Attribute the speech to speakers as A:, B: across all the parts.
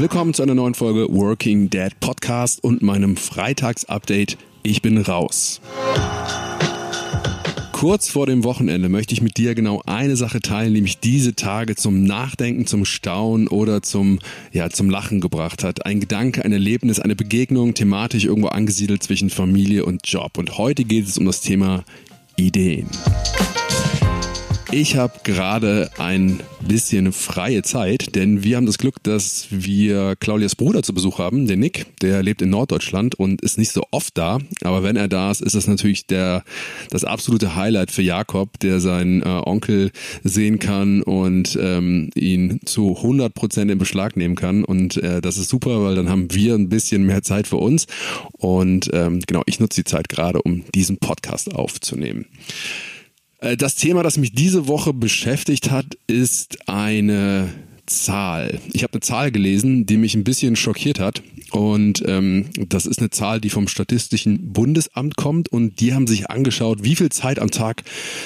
A: Willkommen zu einer neuen Folge Working Dad Podcast und meinem Freitagsupdate. Ich bin raus. Kurz vor dem Wochenende möchte ich mit dir genau eine Sache teilen, die mich diese Tage zum Nachdenken, zum Staunen oder zum, ja, zum Lachen gebracht hat. Ein Gedanke, ein Erlebnis, eine Begegnung, thematisch irgendwo angesiedelt zwischen Familie und Job. Und heute geht es um das Thema Ideen. Ich habe gerade ein bisschen freie Zeit, denn wir haben das Glück, dass wir Claudias Bruder zu Besuch haben, den Nick. Der lebt in Norddeutschland und ist nicht so oft da. Aber wenn er da ist, ist das natürlich der, das absolute Highlight für Jakob, der seinen äh, Onkel sehen kann und ähm, ihn zu 100 Prozent in Beschlag nehmen kann. Und äh, das ist super, weil dann haben wir ein bisschen mehr Zeit für uns. Und ähm, genau, ich nutze die Zeit gerade, um diesen Podcast aufzunehmen. Äh, das Thema, das mich diese Woche beschäftigt hat, ist eine Zahl. Ich habe eine Zahl gelesen, die mich ein bisschen schockiert hat. Und ähm, das ist eine Zahl, die vom Statistischen Bundesamt kommt. Und die haben sich angeschaut, wie viel Zeit am Tag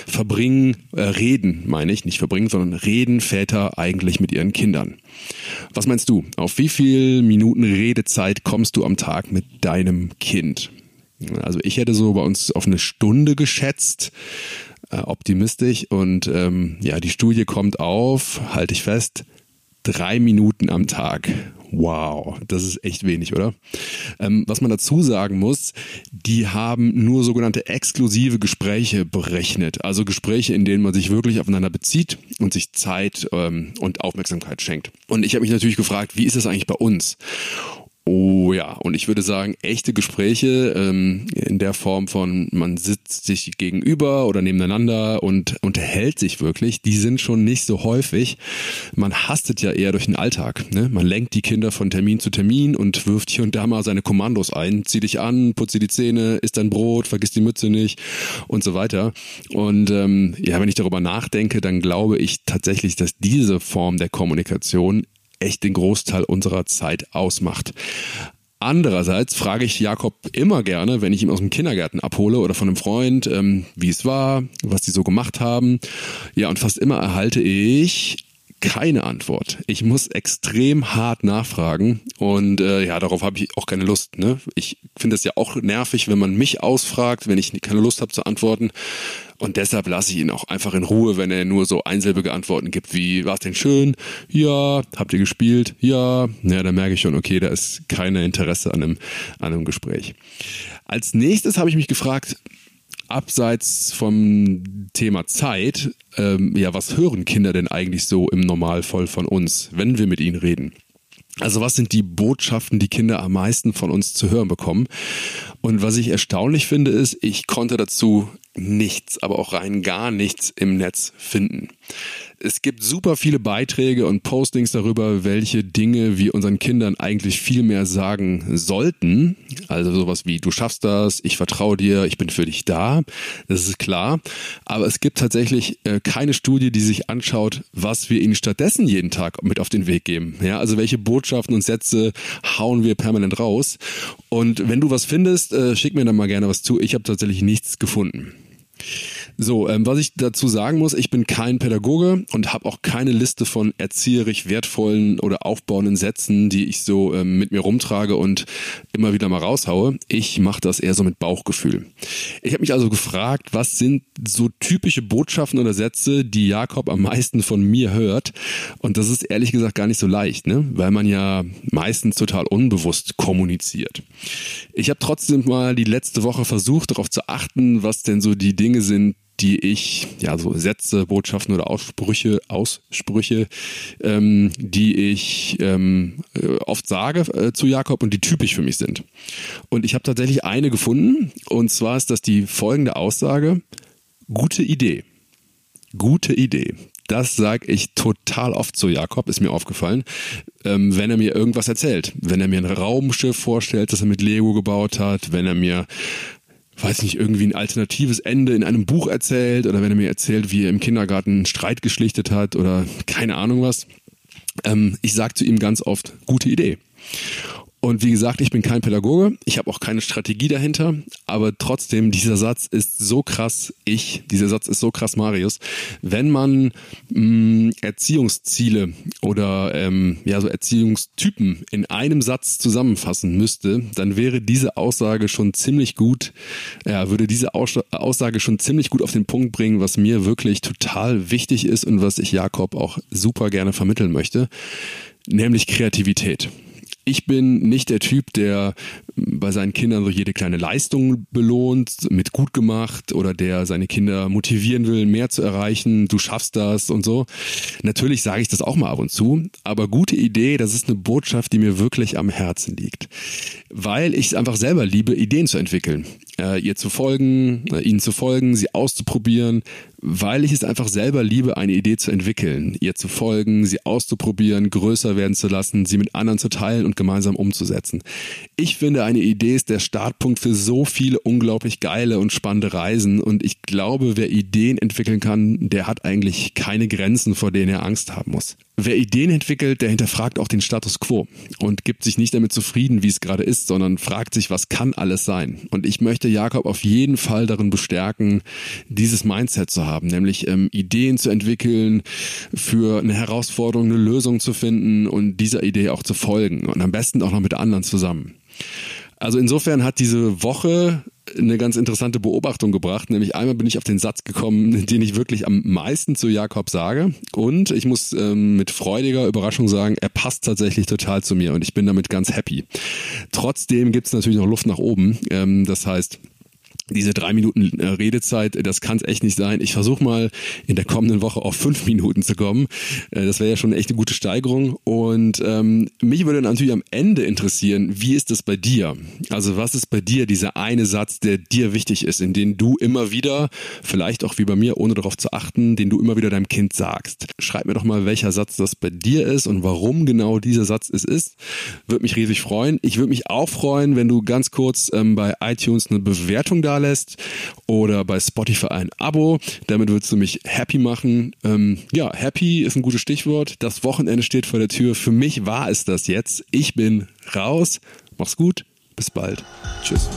A: verbringen, äh, reden, meine ich, nicht verbringen, sondern reden Väter eigentlich mit ihren Kindern. Was meinst du? Auf wie viel Minuten Redezeit kommst du am Tag mit deinem Kind? Also ich hätte so bei uns auf eine Stunde geschätzt äh, optimistisch und ähm, ja, die Studie kommt auf, halte ich fest, drei Minuten am Tag. Wow, das ist echt wenig, oder? Ähm, was man dazu sagen muss, die haben nur sogenannte exklusive Gespräche berechnet. Also Gespräche, in denen man sich wirklich aufeinander bezieht und sich Zeit ähm, und Aufmerksamkeit schenkt. Und ich habe mich natürlich gefragt, wie ist das eigentlich bei uns? Oh ja, und ich würde sagen, echte Gespräche ähm, in der Form von, man sitzt sich gegenüber oder nebeneinander und unterhält sich wirklich, die sind schon nicht so häufig. Man hastet ja eher durch den Alltag. Ne? Man lenkt die Kinder von Termin zu Termin und wirft hier und da mal seine Kommandos ein. Zieh dich an, putz dir die Zähne, isst dein Brot, vergiss die Mütze nicht und so weiter. Und ähm, ja, wenn ich darüber nachdenke, dann glaube ich tatsächlich, dass diese Form der Kommunikation echt den Großteil unserer Zeit ausmacht. Andererseits frage ich Jakob immer gerne, wenn ich ihn aus dem Kindergarten abhole oder von einem Freund, ähm, wie es war, was die so gemacht haben. Ja, und fast immer erhalte ich keine Antwort. Ich muss extrem hart nachfragen und äh, ja, darauf habe ich auch keine Lust. Ne? Ich finde es ja auch nervig, wenn man mich ausfragt, wenn ich keine Lust habe zu antworten. Und deshalb lasse ich ihn auch einfach in Ruhe, wenn er nur so einsilbige Antworten gibt, wie war es denn schön? Ja, habt ihr gespielt? Ja, ja, dann merke ich schon, okay, da ist kein Interesse an einem, an einem Gespräch. Als nächstes habe ich mich gefragt, abseits vom Thema Zeit, ähm, ja, was hören Kinder denn eigentlich so im Normalfall von uns, wenn wir mit ihnen reden? Also was sind die Botschaften, die Kinder am meisten von uns zu hören bekommen? Und was ich erstaunlich finde, ist, ich konnte dazu nichts, aber auch rein gar nichts im Netz finden. Es gibt super viele Beiträge und Postings darüber, welche Dinge wir unseren Kindern eigentlich viel mehr sagen sollten. Also sowas wie, du schaffst das, ich vertraue dir, ich bin für dich da. Das ist klar. Aber es gibt tatsächlich äh, keine Studie, die sich anschaut, was wir ihnen stattdessen jeden Tag mit auf den Weg geben. Ja, also welche Botschaften und Sätze hauen wir permanent raus. Und wenn du was findest, äh, schick mir dann mal gerne was zu. Ich habe tatsächlich nichts gefunden. Shh. So, ähm, was ich dazu sagen muss, ich bin kein Pädagoge und habe auch keine Liste von erzieherisch wertvollen oder aufbauenden Sätzen, die ich so ähm, mit mir rumtrage und immer wieder mal raushaue. Ich mache das eher so mit Bauchgefühl. Ich habe mich also gefragt, was sind so typische Botschaften oder Sätze, die Jakob am meisten von mir hört? Und das ist ehrlich gesagt gar nicht so leicht, ne? weil man ja meistens total unbewusst kommuniziert. Ich habe trotzdem mal die letzte Woche versucht, darauf zu achten, was denn so die Dinge sind, die ich, ja, so Sätze, Botschaften oder Aussprüche, Aussprüche, ähm, die ich ähm, äh, oft sage äh, zu Jakob und die typisch für mich sind. Und ich habe tatsächlich eine gefunden, und zwar ist das die folgende Aussage, gute Idee. Gute Idee. Das sage ich total oft zu Jakob, ist mir aufgefallen, ähm, wenn er mir irgendwas erzählt. Wenn er mir ein Raumschiff vorstellt, das er mit Lego gebaut hat, wenn er mir weiß nicht, irgendwie ein alternatives Ende in einem Buch erzählt oder wenn er mir erzählt, wie er im Kindergarten einen Streit geschlichtet hat oder keine Ahnung was. Ähm, ich sage zu ihm ganz oft, gute Idee. Und wie gesagt, ich bin kein Pädagoge, ich habe auch keine Strategie dahinter, aber trotzdem, dieser Satz ist so krass. Ich, dieser Satz ist so krass Marius. Wenn man mh, Erziehungsziele oder ähm, ja so Erziehungstypen in einem Satz zusammenfassen müsste, dann wäre diese Aussage schon ziemlich gut, ja, würde diese Aussage schon ziemlich gut auf den Punkt bringen, was mir wirklich total wichtig ist und was ich Jakob auch super gerne vermitteln möchte, nämlich Kreativität ich bin nicht der Typ, der bei seinen Kindern so jede kleine Leistung belohnt, mit gut gemacht oder der seine Kinder motivieren will, mehr zu erreichen, du schaffst das und so. Natürlich sage ich das auch mal ab und zu, aber gute Idee, das ist eine Botschaft, die mir wirklich am Herzen liegt. Weil ich es einfach selber liebe, Ideen zu entwickeln, äh, ihr zu folgen, äh, ihnen zu folgen, sie auszuprobieren, weil ich es einfach selber liebe, eine Idee zu entwickeln, ihr zu folgen, sie auszuprobieren, größer werden zu lassen, sie mit anderen zu teilen und gemeinsam umzusetzen. Ich finde, eine Idee ist der Startpunkt für so viele unglaublich geile und spannende Reisen und ich glaube, wer Ideen entwickeln kann, der hat eigentlich keine Grenzen, vor denen er Angst haben muss. Wer Ideen entwickelt, der hinterfragt auch den Status quo und gibt sich nicht damit zufrieden, wie es gerade ist, sondern fragt sich, was kann alles sein? Und ich möchte Jakob auf jeden Fall darin bestärken, dieses Mindset zu haben, nämlich ähm, Ideen zu entwickeln, für eine Herausforderung eine Lösung zu finden und dieser Idee auch zu folgen und am besten auch noch mit anderen zusammen. Also insofern hat diese Woche eine ganz interessante Beobachtung gebracht. Nämlich einmal bin ich auf den Satz gekommen, den ich wirklich am meisten zu Jakob sage. Und ich muss ähm, mit freudiger Überraschung sagen, er passt tatsächlich total zu mir und ich bin damit ganz happy. Trotzdem gibt es natürlich noch Luft nach oben. Ähm, das heißt, diese drei Minuten äh, Redezeit, das kann es echt nicht sein. Ich versuche mal in der kommenden Woche auf fünf Minuten zu kommen. Äh, das wäre ja schon echt eine gute Steigerung. Und ähm, mich würde natürlich am Ende interessieren, wie ist das bei dir? Also was ist bei dir dieser eine Satz, der dir wichtig ist, in den du immer wieder, vielleicht auch wie bei mir, ohne darauf zu achten, den du immer wieder deinem Kind sagst. Schreib mir doch mal, welcher Satz das bei dir ist und warum genau dieser Satz es ist. Würde mich riesig freuen. Ich würde mich auch freuen, wenn du ganz kurz ähm, bei iTunes eine Bewertung lässt oder bei Spotify ein Abo. Damit würdest du mich happy machen. Ähm, ja, happy ist ein gutes Stichwort. Das Wochenende steht vor der Tür. Für mich war es das jetzt. Ich bin raus. Mach's gut. Bis bald. Tschüss.